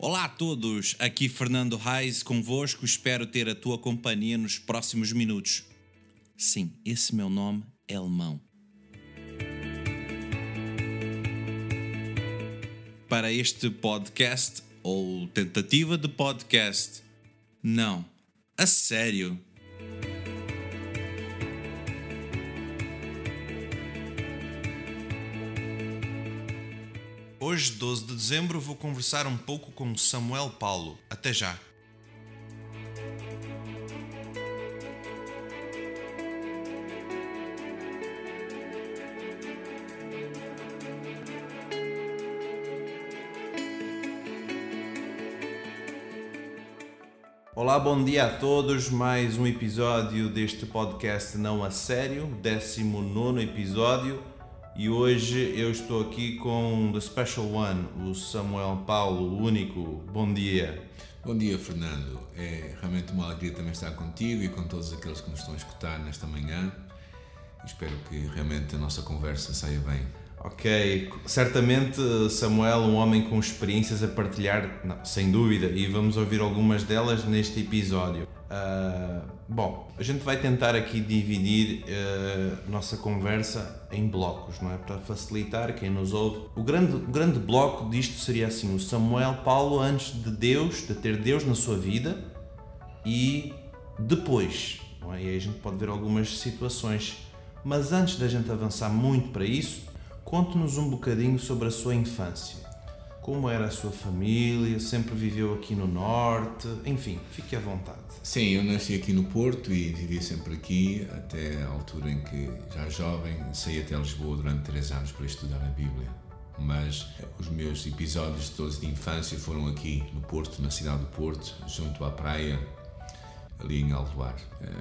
Olá a todos, aqui Fernando Reis convosco, espero ter a tua companhia nos próximos minutos. Sim, esse meu nome é alemão. Para este podcast, ou tentativa de podcast. Não, a sério. Hoje, 12 de dezembro, vou conversar um pouco com Samuel Paulo. Até já! Olá, bom dia a todos. Mais um episódio deste podcast Não a Sério, 19 episódio. E hoje eu estou aqui com The Special One, o Samuel Paulo, o único. Bom dia. Bom dia, Fernando. É realmente uma alegria também estar contigo e com todos aqueles que nos estão a escutar nesta manhã. Espero que realmente a nossa conversa saia bem. Ok, certamente Samuel, um homem com experiências a partilhar, não, sem dúvida, e vamos ouvir algumas delas neste episódio. Uh, bom, a gente vai tentar aqui dividir uh, nossa conversa em blocos, não é? Para facilitar quem nos ouve. O grande, o grande bloco disto seria assim: o Samuel Paulo antes de Deus, de ter Deus na sua vida e depois. Não é? E aí a gente pode ver algumas situações. Mas antes da gente avançar muito para isso, conte-nos um bocadinho sobre a sua infância como era a sua família, sempre viveu aqui no Norte, enfim, fique à vontade. Sim, eu nasci aqui no Porto e vivi sempre aqui, até a altura em que, já jovem, saí até Lisboa durante três anos para estudar a Bíblia. Mas os meus episódios todos de infância foram aqui no Porto, na cidade do Porto, junto à praia, ali em Aldoar.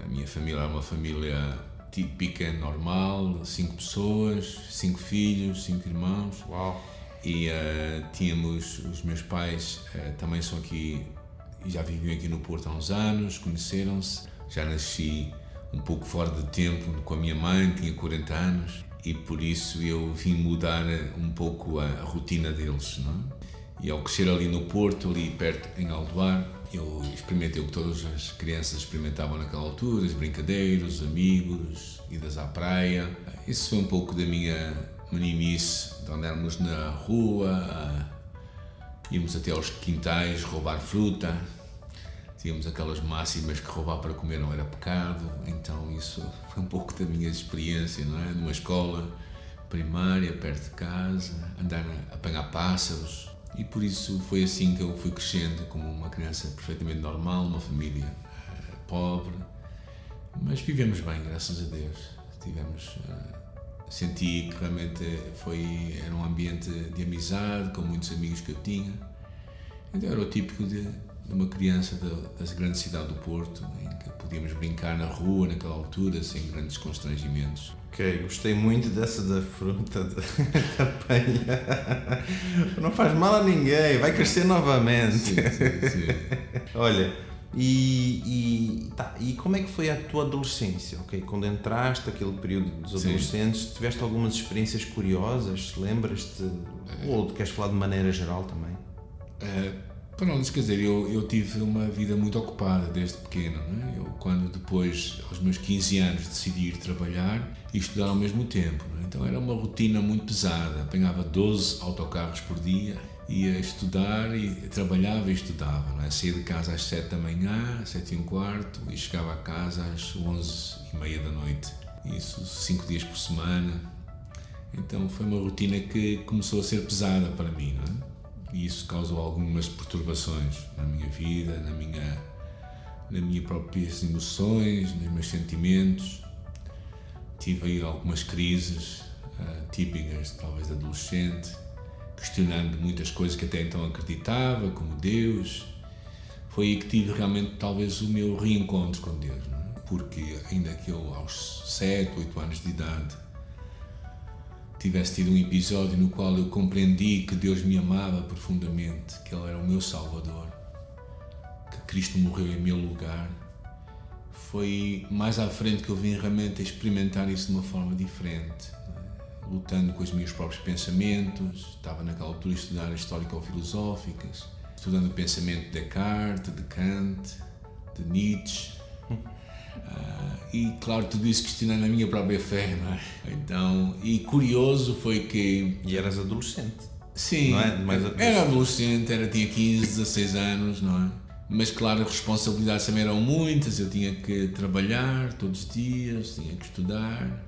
A minha família era uma família típica, normal, cinco pessoas, cinco filhos, cinco irmãos. Uau! e uh, tínhamos os meus pais uh, também são aqui já viviam aqui no Porto há uns anos conheceram-se já nasci um pouco fora de tempo com a minha mãe tinha 40 anos e por isso eu vim mudar um pouco a, a rotina deles não é? e ao crescer ali no Porto ali perto em Aldoar eu experimentei o que todas as crianças experimentavam naquela altura os amigos idas à praia. Isso foi um pouco da minha meninice, de andarmos na rua, íamos até aos quintais roubar fruta, tínhamos aquelas máximas que roubar para comer não era pecado, então isso foi um pouco da minha experiência, não é? Numa escola primária, perto de casa, andar a apanhar pássaros, e por isso foi assim que eu fui crescendo como uma criança perfeitamente normal, uma família uh, pobre, mas vivemos bem, graças a Deus. Tivemos uh, senti que realmente foi, era um ambiente de amizade, com muitos amigos que eu tinha. Então era o típico de, de uma criança da, da grande cidade do Porto, em que podíamos brincar na rua naquela altura, sem grandes constrangimentos. Ok, gostei muito dessa da fruta da panha. Não faz mal a ninguém, vai crescer novamente. Sim, sim, sim. Olha, e, e, tá, e como é que foi a tua adolescência? Okay? Quando entraste, aquele período dos adolescentes, Sim. tiveste algumas experiências curiosas? Lembras-te? É. Ou queres falar de maneira geral também? É, pronto, quer dizer, eu, eu tive uma vida muito ocupada desde pequeno. É? Eu, quando depois, aos meus 15 anos, decidi ir trabalhar e estudar ao mesmo tempo. É? Então era uma rotina muito pesada. Apanhava 12 autocarros por dia ia estudar e trabalhava e estudava. Não é? Saía de casa às 7 da manhã, 7 e um quarto, e chegava a casa às 11 e meia da noite. Isso cinco dias por semana. Então foi uma rotina que começou a ser pesada para mim. Não é? E isso causou algumas perturbações na minha vida, na minha, na minha próprias emoções, nos meus sentimentos. Tive aí algumas crises uh, típicas, talvez adolescente questionando muitas coisas que até então acreditava, como Deus. Foi aí que tive realmente talvez o meu reencontro com Deus, é? porque ainda que eu aos 7, 8 anos de idade tivesse tido um episódio no qual eu compreendi que Deus me amava profundamente, que Ele era o meu Salvador, que Cristo morreu em meu lugar, foi mais à frente que eu vim realmente experimentar isso de uma forma diferente lutando com os meus próprios pensamentos, estava naquela altura a estudar histórico-filosóficas, estudando o pensamento de Descartes, de Kant, de Nietzsche. Uh, e claro, tudo isso questionando a minha própria fé, não é? Então, e curioso foi que. E eras adolescente. Sim, não é? Mais adolescente. era adolescente, era, tinha 15, 16 anos, não é? Mas claro, as responsabilidades também eram muitas, eu tinha que trabalhar todos os dias, tinha que estudar.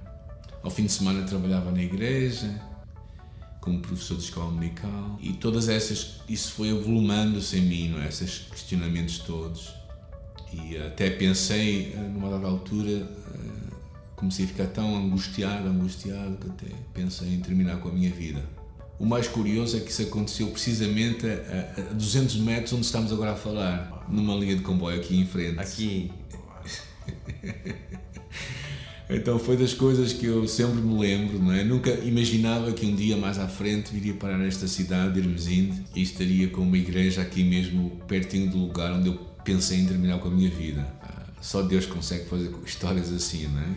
Ao fim de semana trabalhava na igreja, como professor de escola dominical. E todas essas, isso foi avolumando-se em mim, não é? Esses questionamentos todos. E até pensei, eh, numa dada altura, eh, comecei a ficar tão angustiado, angustiado, que até pensei em terminar com a minha vida. O mais curioso é que isso aconteceu precisamente a, a 200 metros onde estamos agora a falar, numa linha de comboio aqui em frente. Aqui. então foi das coisas que eu sempre me lembro, não é? Nunca imaginava que um dia mais à frente viria parar esta cidade de Hermesinde e estaria com uma igreja aqui mesmo pertinho do lugar onde eu pensei em terminar com a minha vida. Ah, só Deus consegue fazer histórias assim, não é?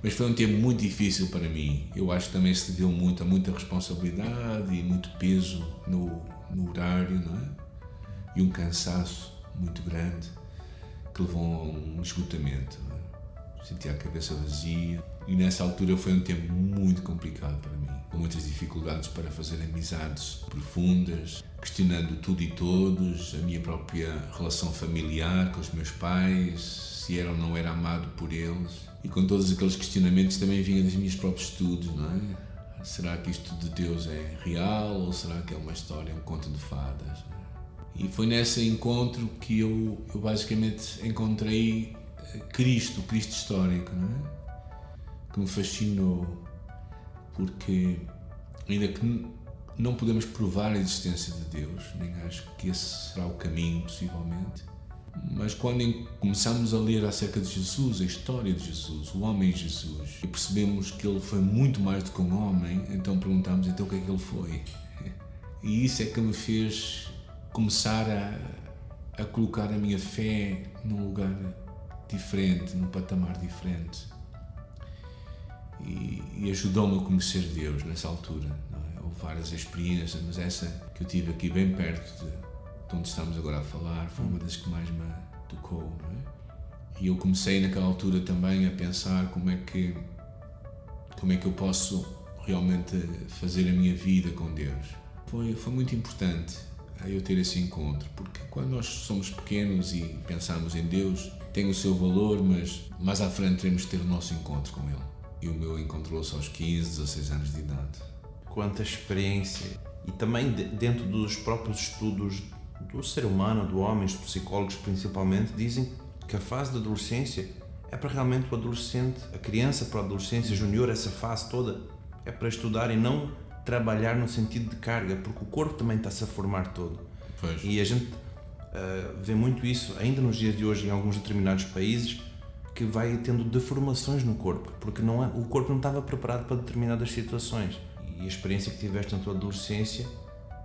Mas foi um tempo muito difícil para mim. Eu acho que também se deu muito a muita responsabilidade e muito peso no, no horário, não é? E um cansaço muito grande que levou a um esgotamento. É? Sentia a cabeça vazia. E nessa altura foi um tempo muito complicado para mim, com muitas dificuldades para fazer amizades profundas, questionando tudo e todos, a minha própria relação familiar com os meus pais, se era ou não era amado por eles. E com todos aqueles questionamentos também vinha dos meus próprios estudos, não é? Será que isto de Deus é real ou será que é uma história, um conto de fadas? E foi nesse encontro que eu, eu basicamente encontrei eh, Cristo, Cristo histórico, não é? que me fascinou, porque ainda que não podemos provar a existência de Deus, nem acho que esse será o caminho, possivelmente, mas quando começamos a ler acerca de Jesus, a história de Jesus, o homem Jesus, e percebemos que ele foi muito mais do que um homem, então perguntamos então o que é que ele foi. E isso é que me fez começar a, a colocar a minha fé num lugar diferente, num patamar diferente e, e ajudou-me a conhecer Deus nessa altura. Várias experiências, mas essa que eu tive aqui bem perto de, de onde estamos agora a falar foi uma das que mais me tocou. É? E eu comecei naquela altura também a pensar como é que como é que eu posso realmente fazer a minha vida com Deus. Foi, foi muito importante eu ter esse encontro, porque quando nós somos pequenos e pensamos em Deus, tem o seu valor, mas mais à frente teremos que ter o nosso encontro com Ele e o meu encontrou-se aos 15, 16 anos de idade. Quanta experiência! E também dentro dos próprios estudos do ser humano, do homem, os psicólogos principalmente, dizem que a fase da adolescência é para realmente o adolescente, a criança para a adolescência junior, essa fase toda, é para estudar e não trabalhar no sentido de carga, porque o corpo também está-se a formar todo. Pois. E a gente uh, vê muito isso ainda nos dias de hoje em alguns determinados países, que vai tendo deformações no corpo, porque não é, o corpo não estava preparado para determinadas situações. E a experiência que tiveste na tua adolescência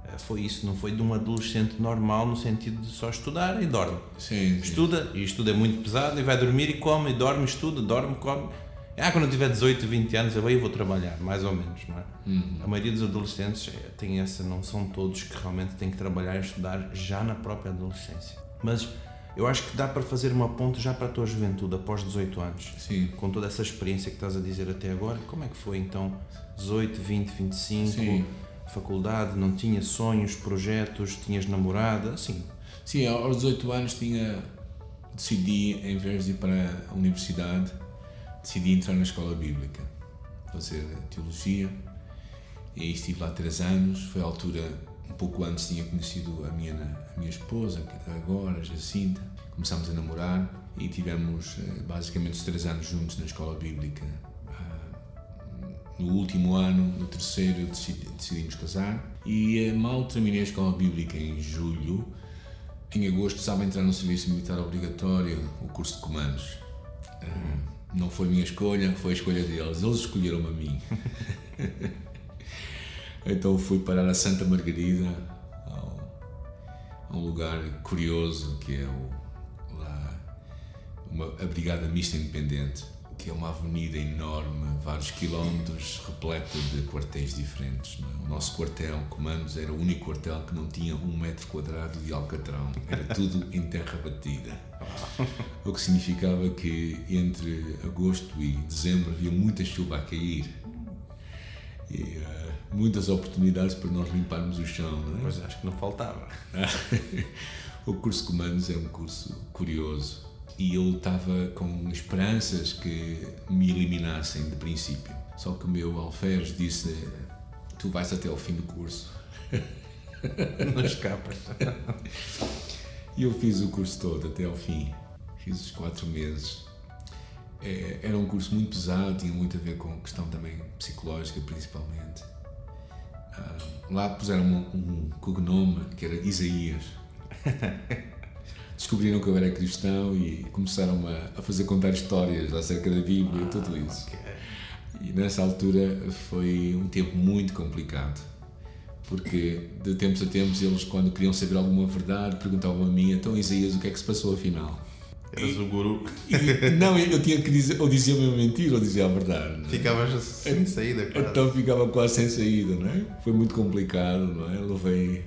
eh, foi isso, não foi de um adolescente normal no sentido de só estudar e dorme. Sim, sim. Estuda, e estuda é muito pesado, e vai dormir e come, e dorme, estuda, dorme, come. Ah, quando eu tiver 18, 20 anos, eu vou trabalhar, mais ou menos, não é? Uhum. A maioria dos adolescentes eh, tem essa, não são todos que realmente têm que trabalhar e estudar já na própria adolescência. Mas eu acho que dá para fazer uma ponte já para a tua juventude, após 18 anos. Sim. Com toda essa experiência que estás a dizer até agora, como é que foi então? 18, 20, 25, Sim. faculdade, não tinha sonhos, projetos, tinhas namorada, assim? Sim, aos 18 anos tinha decidi, em vez de ir para a universidade, decidi entrar na escola bíblica, fazer teologia. E estive lá três anos, foi a altura um pouco antes tinha conhecido a minha, a minha esposa, agora, Jacinta. Começámos a namorar e tivemos eh, basicamente os três anos juntos na escola bíblica. Ah, no último ano, no terceiro, decidimos casar e eh, mal terminei a escola bíblica em julho. Em agosto estava a entrar no serviço militar obrigatório, o curso de comandos. Ah, não foi minha escolha, foi a escolha deles. Eles escolheram-me a mim. Então fui parar a Santa Margarida, a um lugar curioso que é o, lá, uma, a Brigada Mista Independente. que é uma avenida enorme, vários quilómetros, repleta de quartéis diferentes. É? O nosso quartel, Comandos, era o único quartel que não tinha um metro quadrado de alcatrão. Era tudo em terra batida. O que significava que entre agosto e dezembro havia muita chuva a cair. E uh, muitas oportunidades para nós limparmos o chão, não é? Pois acho que não faltava. o curso de comandos é um curso curioso e eu estava com esperanças que me eliminassem de princípio. Só que o meu alferes disse: Tu vais até ao fim do curso. Não escapas. E eu fiz o curso todo até ao fim. Fiz os quatro meses. É, era um curso muito pesado, tinha muito a ver com questão também psicológica, principalmente. Lá puseram um, um cognome que era Isaías. descobriram que eu era cristão e começaram a, a fazer contar histórias acerca da Bíblia e tudo ah, isso. Okay. E nessa altura foi um tempo muito complicado, porque de tempos a tempos eles, quando queriam saber alguma verdade, perguntavam a mim: então Isaías, o que é que se passou afinal? Eras o guru. E, não, eu tinha que dizer, ou dizia uma mentira ou dizia a verdade. É? Ficavas sem saída, quase. Então ficava quase sem saída, não é? Foi muito complicado, não é? Levei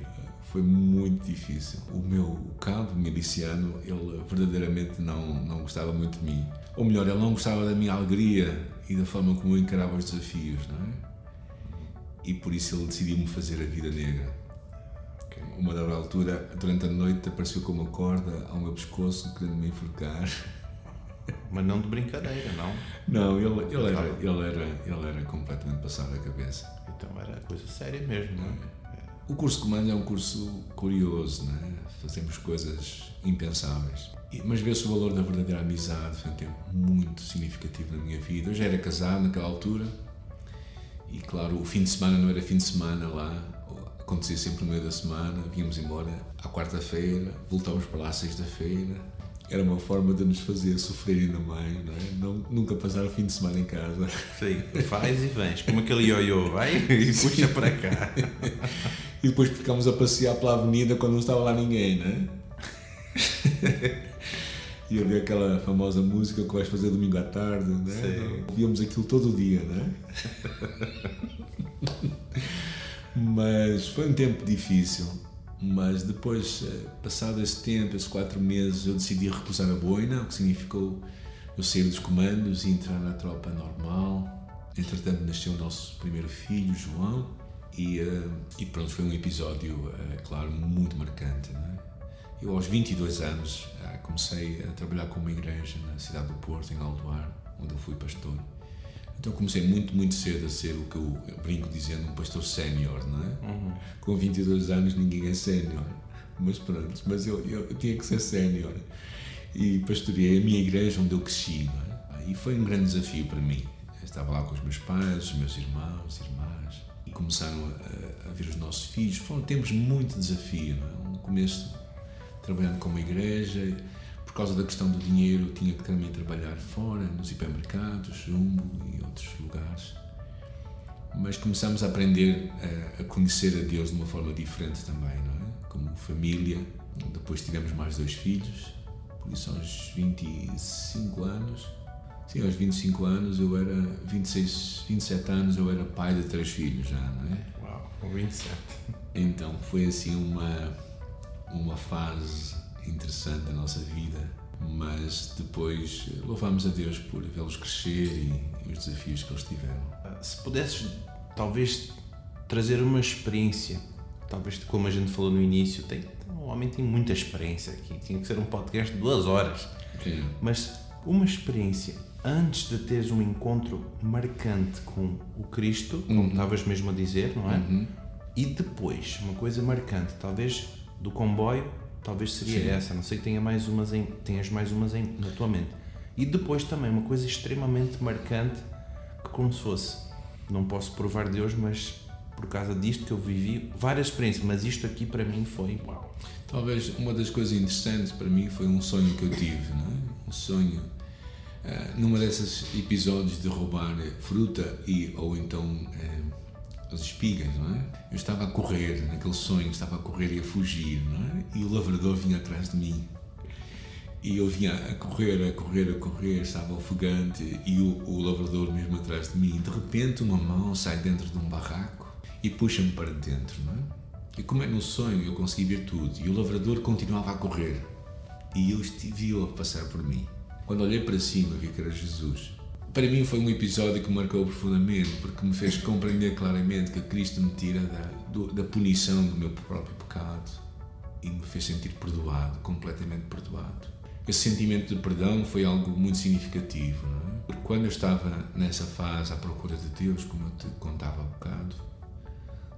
foi muito difícil. O meu cabo miliciano, ele verdadeiramente não, não gostava muito de mim. Ou melhor, ele não gostava da minha alegria e da forma como eu encarava os desafios, não é? E por isso ele decidiu-me fazer a vida negra. Uma dada altura, durante a noite, apareceu com uma corda ao meu pescoço, querendo me enforcar. Mas não de brincadeira, não? Não, ele, ele, era, ele, era, ele era completamente passado a cabeça. Então era coisa séria mesmo, não é? O curso de comando é um curso curioso, né? fazemos coisas impensáveis. Mas vê-se o valor da verdadeira amizade, foi um tempo muito significativo na minha vida. Eu já era casado naquela altura e, claro, o fim de semana não era fim de semana lá, acontecia sempre no meio da semana, vínhamos embora à quarta-feira, voltávamos para lá à sexta-feira era uma forma de nos fazer sofrer ainda mais, não é? Não, nunca passar o fim de semana em casa. Sim, faz e vens, como aquele ioiô, vai e puxa para cá. e depois ficámos a passear pela avenida quando não estava lá ninguém, não é? e havia aquela famosa música que vais fazer domingo à tarde, não é? Sim. Víamos aquilo todo o dia, não é? Mas foi um tempo difícil mas depois, eh, passado esse tempo, esses quatro meses, eu decidi recusar a boina, o que significou eu sair dos comandos e entrar na tropa normal. Entretanto, nasceu o nosso primeiro filho, João, e, uh, e pronto, foi um episódio, uh, claro, muito marcante. É? Eu, aos 22 anos, comecei a trabalhar com uma igreja na cidade do Porto, em Aldoar, onde eu fui pastor. Então comecei muito, muito cedo a ser o que eu, brinco dizendo um pastor sénior, não é? Uhum. Com 22 anos ninguém é sénior, mas pronto, mas eu, eu, eu tinha que ser sénior. E pastoreei a minha igreja onde eu cresci, não é? E foi um grande desafio para mim. Eu estava lá com os meus pais, os meus irmãos, irmãs, e começaram a, a ver os nossos filhos. Foram tempos muito de desafio, não é? No começo, trabalhando com uma igreja, causa da questão do dinheiro, tinha que também trabalhar fora, nos hipermercados, Jumbo outros lugares. Mas começamos a aprender a, a conhecer a Deus de uma forma diferente também, não é? Como família. Depois tivemos mais dois filhos, por isso aos 25 anos. Sim, aos 25 anos eu era, 26, 27 anos eu era pai de três filhos já, não é? Uau, com 27. Então foi assim uma, uma fase interessante da nossa vida, mas depois louvamos a Deus por vê-los crescer e, e, os desafios que eles tiveram. Se pudesses, talvez, trazer uma experiência, talvez como a gente falou no início, tem, o homem tem muita experiência aqui, tinha que ser um podcast de duas horas, mas uma experiência antes de teres um encontro marcante com o Cristo, como uhum. estavas mesmo a dizer, não é? Uhum. E depois, uma coisa marcante, talvez do comboio Talvez seria Sim. essa, não sei que tenha mais umas em, tenhas mais umas em, na tua mente. E depois também uma coisa extremamente marcante, que como se fosse, não posso provar Deus, mas por causa disto que eu vivi, várias experiências, mas isto aqui para mim foi uau. Talvez uma das coisas interessantes para mim foi um sonho que eu tive, não é? Um sonho uh, numa desses episódios de roubar fruta e ou então uh, as espigas, não é? Eu estava a correr, naquele sonho, estava a correr e a fugir, não é? E o lavrador vinha atrás de mim. e eu vinha a correr, a correr, a correr, estava ofegante e o, o lavrador mesmo atrás de mim. De repente, uma mão sai dentro de um barraco e puxa-me para dentro, não é? E como é no sonho, eu consegui ver tudo. E o lavrador continuava a correr. E eu estive a passar por mim. Quando olhei para cima, vi que era Jesus. Para mim foi um episódio que marcou profundamente, porque me fez compreender claramente que Cristo me tira da, do, da punição do meu próprio pecado e me fez sentir perdoado, completamente perdoado. Esse sentimento de perdão foi algo muito significativo, não é? Porque quando eu estava nessa fase à procura de Deus, como eu te contava há bocado,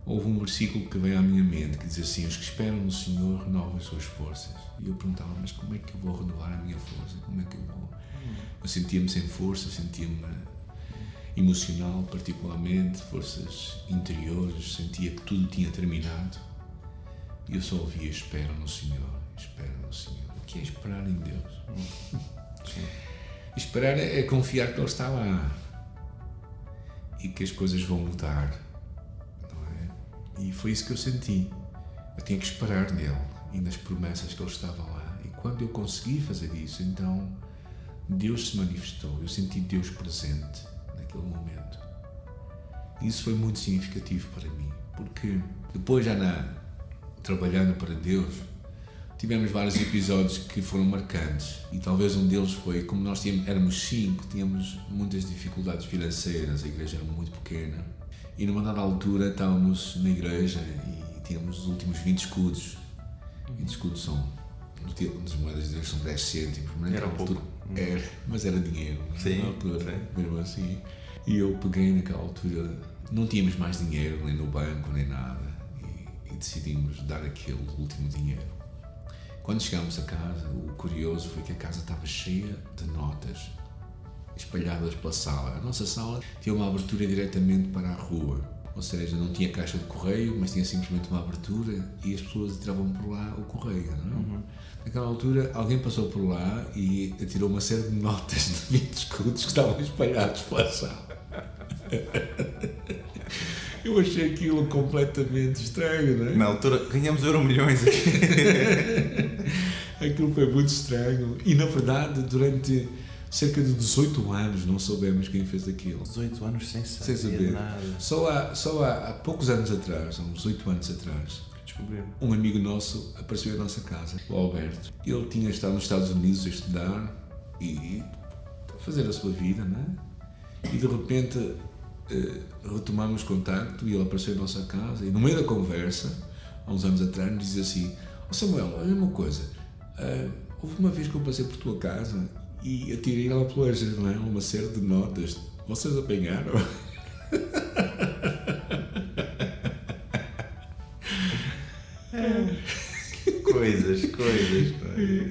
houve um versículo que veio à minha mente que diz assim: Os que esperam no Senhor renovam as suas forças. E eu perguntava, mas como é que eu vou renovar a minha força? Como é que eu vou? Eu sentia-me sem força, sentia-me emocional, particularmente, forças interiores, sentia que tudo tinha terminado. E eu só ouvia: Espera no Senhor, espera no Senhor. O que é esperar em Deus? Esperar é confiar que Ele está lá e que as coisas vão mudar. E foi isso que eu senti. Eu tinha que esperar nele e nas promessas que Ele estava lá. E quando eu consegui fazer isso, então Deus se manifestou. Eu senti Deus presente naquele momento. Isso foi muito significativo para mim, porque depois já na trabalhando para Deus, tivemos vários episódios que foram marcantes e talvez um deles foi como nós tínhamos, éramos cinco, tínhamos muitas dificuldades financeiras, a igreja era muito pequena e numa dada altura estávamos na igreja e tínhamos os últimos 20 escudos. 20 escudos são, nas moedas de Deus são 10 cêntimos, mas era pouco. Altura, era, mas era dinheiro sim, na altura, sim. mesmo assim. E eu peguei naquela altura, não tínhamos mais dinheiro nem no banco nem nada e, e decidimos dar aquele último dinheiro. Quando chegámos a casa, o curioso foi que a casa estava cheia de notas espalhadas pela sala. A nossa sala tinha uma abertura diretamente para a rua, ou seja, não tinha caixa de correio, mas tinha simplesmente uma abertura e as pessoas atiravam por lá o correio. Não é? uhum. Naquela altura, alguém passou por lá e atirou uma série de notas de 20 escudos que estavam espalhados pela sala. Eu achei aquilo completamente estranho, não é? Na altura ganhamos euro milhões aqui. aquilo foi muito estranho. E na verdade, durante cerca de 18 anos não soubemos quem fez aquilo. 18 anos sem saber, sem saber. nada. Só, há, só há, há poucos anos atrás, há uns 8 anos atrás, um amigo nosso apareceu em nossa casa, o Alberto. Ele tinha estado nos Estados Unidos a estudar e a fazer a sua vida, não é? E de repente Uh, retomamos contacto e ele apareceu em nossa casa e no meio da conversa, há uns anos atrás, nos dizia assim oh Samuel, olha uma coisa uh, houve uma vez que eu passei por tua casa e atirei lá pela janela uma série de notas vocês apanharam? coisas, coisas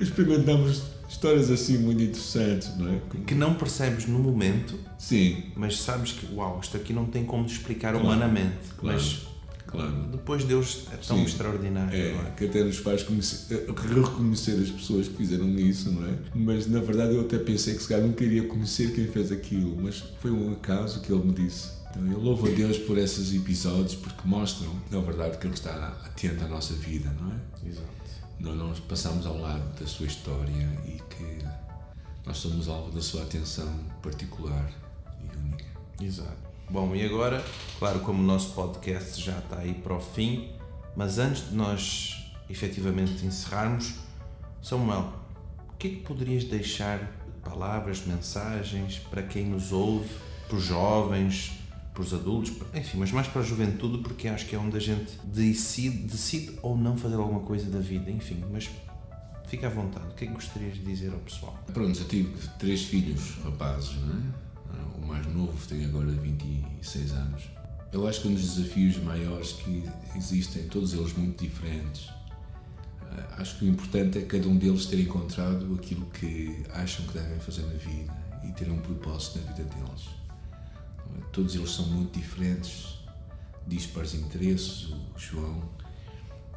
experimentamos histórias assim muito interessantes, não é? Que não percebes no momento, sim, mas sabes que, uau, isto aqui não tem como te explicar claro, humanamente. Claro, mas claro. depois Deus é tão sim, extraordinário. É, é? que até nos faz conhecer, reconhecer as pessoas que fizeram isso, não é? Mas na verdade eu até pensei que se calhar não queria conhecer quem fez aquilo, mas foi um acaso que ele me disse. Então eu louvo a Deus por esses episódios porque mostram, na verdade, que Ele está atento à nossa vida, não é? Exato nós não passamos ao lado da sua história e que nós somos alvo da sua atenção particular e única. Exato. Bom, e agora, claro, como o nosso podcast já está aí para o fim, mas antes de nós efetivamente encerrarmos, Samuel, o que é que poderias deixar de palavras, mensagens para quem nos ouve, para os jovens, para os adultos, enfim, mas mais para a juventude, porque acho que é onde a gente decide, decide ou não fazer alguma coisa da vida, enfim, mas fica à vontade. O que é que gostarias de dizer ao pessoal? Pronto, eu tive três filhos rapazes, não é? O mais novo tem agora 26 anos. Eu acho que um dos desafios maiores que existem, todos eles muito diferentes, eh, acho que o importante é cada um deles ter encontrado aquilo que acham que devem fazer na vida e ter um propósito na vida deles todos eles são muito diferentes, dispares interesses. O João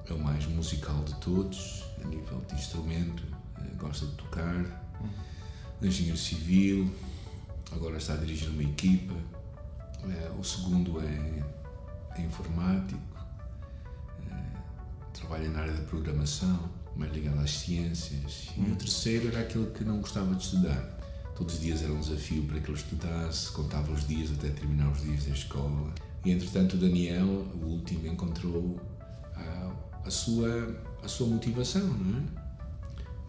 é o mais musical de todos, a nível de instrumento, eh, gosta de tocar, uhum. engenheiro civil, agora está a dirigir uma equipa. Eh, o segundo é, é informático, é, trabalha na área da programação, mais ligado às ciências. E o terceiro era aquele que não gostava de estudar. Todos os dias era um desafio para que ele estudasse, contava os dias até terminar os dias da escola. E entretanto, o Daniel, o último, encontrou a, a sua, a sua motivação, não é?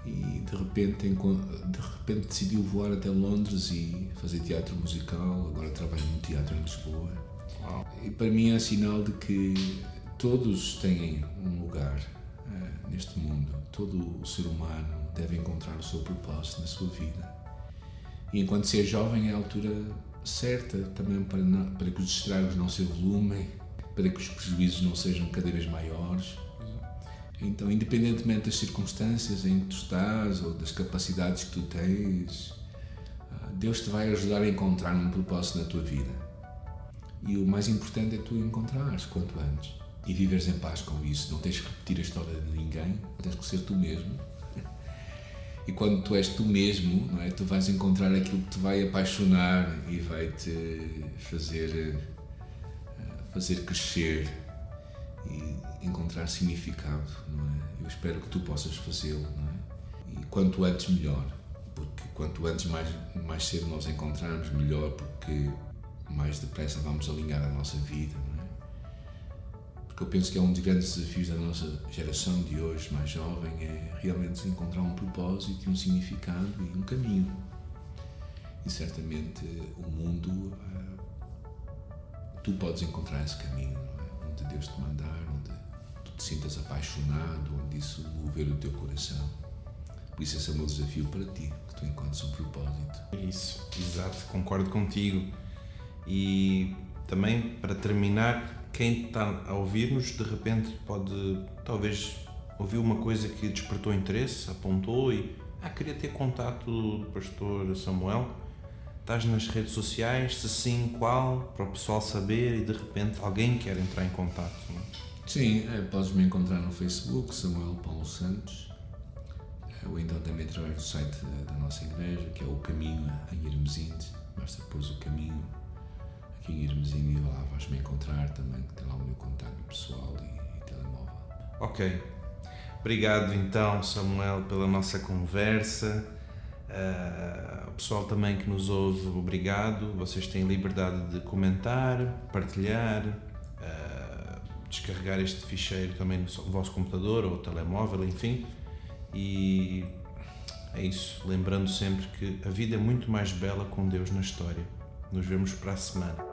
E de repente, de repente decidiu voar até Londres e fazer teatro musical. Agora trabalha no teatro em Lisboa. Wow. E para mim é sinal de que todos têm um lugar uh, neste mundo. Todo o ser humano deve encontrar o seu propósito na sua vida. E enquanto se é jovem, é a altura certa também para, não, para que os estragos não se evolumem, para que os prejuízos não sejam cada vez maiores então, independentemente das circunstâncias em que tu estás ou das capacidades que tu tens, ah, Deus te vai ajudar a encontrar um propósito na tua vida. E o mais importante é tu encontrares quanto antes e viveres em paz com isso. Não tens que repetir a história de ninguém, tens que ser tu mesmo. E quando tu és tu mesmo, não é? tu vais encontrar aquilo que te vai apaixonar e vai te fazer, ah, fazer crescer e encontrar significado, não é? Eu espero que tu possas fazê-lo, não é? E quanto antes melhor, porque quanto antes mais mais cedo nós encontrarmos melhor, porque mais depressa vamos alinhar a nossa vida, não é? Porque eu penso que é um dos grandes desafios da nossa geração de hoje, mais jovem, é realmente encontrar um propósito, um significado e um caminho. E certamente o mundo, ah, tu podes encontrar esse caminho onde Deus te mandar, onde tu te sintas apaixonado, onde isso mover o teu coração. Por isso, esse é o meu desafio para ti, que tu encontres um propósito. Isso, exato, concordo contigo. E também, para terminar, quem está a ouvir-nos, de repente pode, talvez, ouvir uma coisa que despertou interesse, apontou e, ah, queria ter contato do pastor Samuel Estás nas redes sociais? Se sim, qual? Para o pessoal saber e de repente alguém quer entrar em contato. Não é? Sim, é, podes me encontrar no Facebook, Samuel Paulo Santos, é, ou então também através do site da, da nossa igreja, que é o Caminho em Irmesinde. Basta pôr o caminho aqui em Irmesinde e lá vais me encontrar também, que tem lá o meu contato pessoal e, e telemóvel. Ok. Obrigado então, Samuel, pela nossa conversa. Uh, o pessoal também que nos ouve, obrigado. Vocês têm liberdade de comentar, partilhar, uh, descarregar este ficheiro também no vosso computador ou telemóvel, enfim. E é isso. Lembrando sempre que a vida é muito mais bela com Deus na história. Nos vemos para a semana.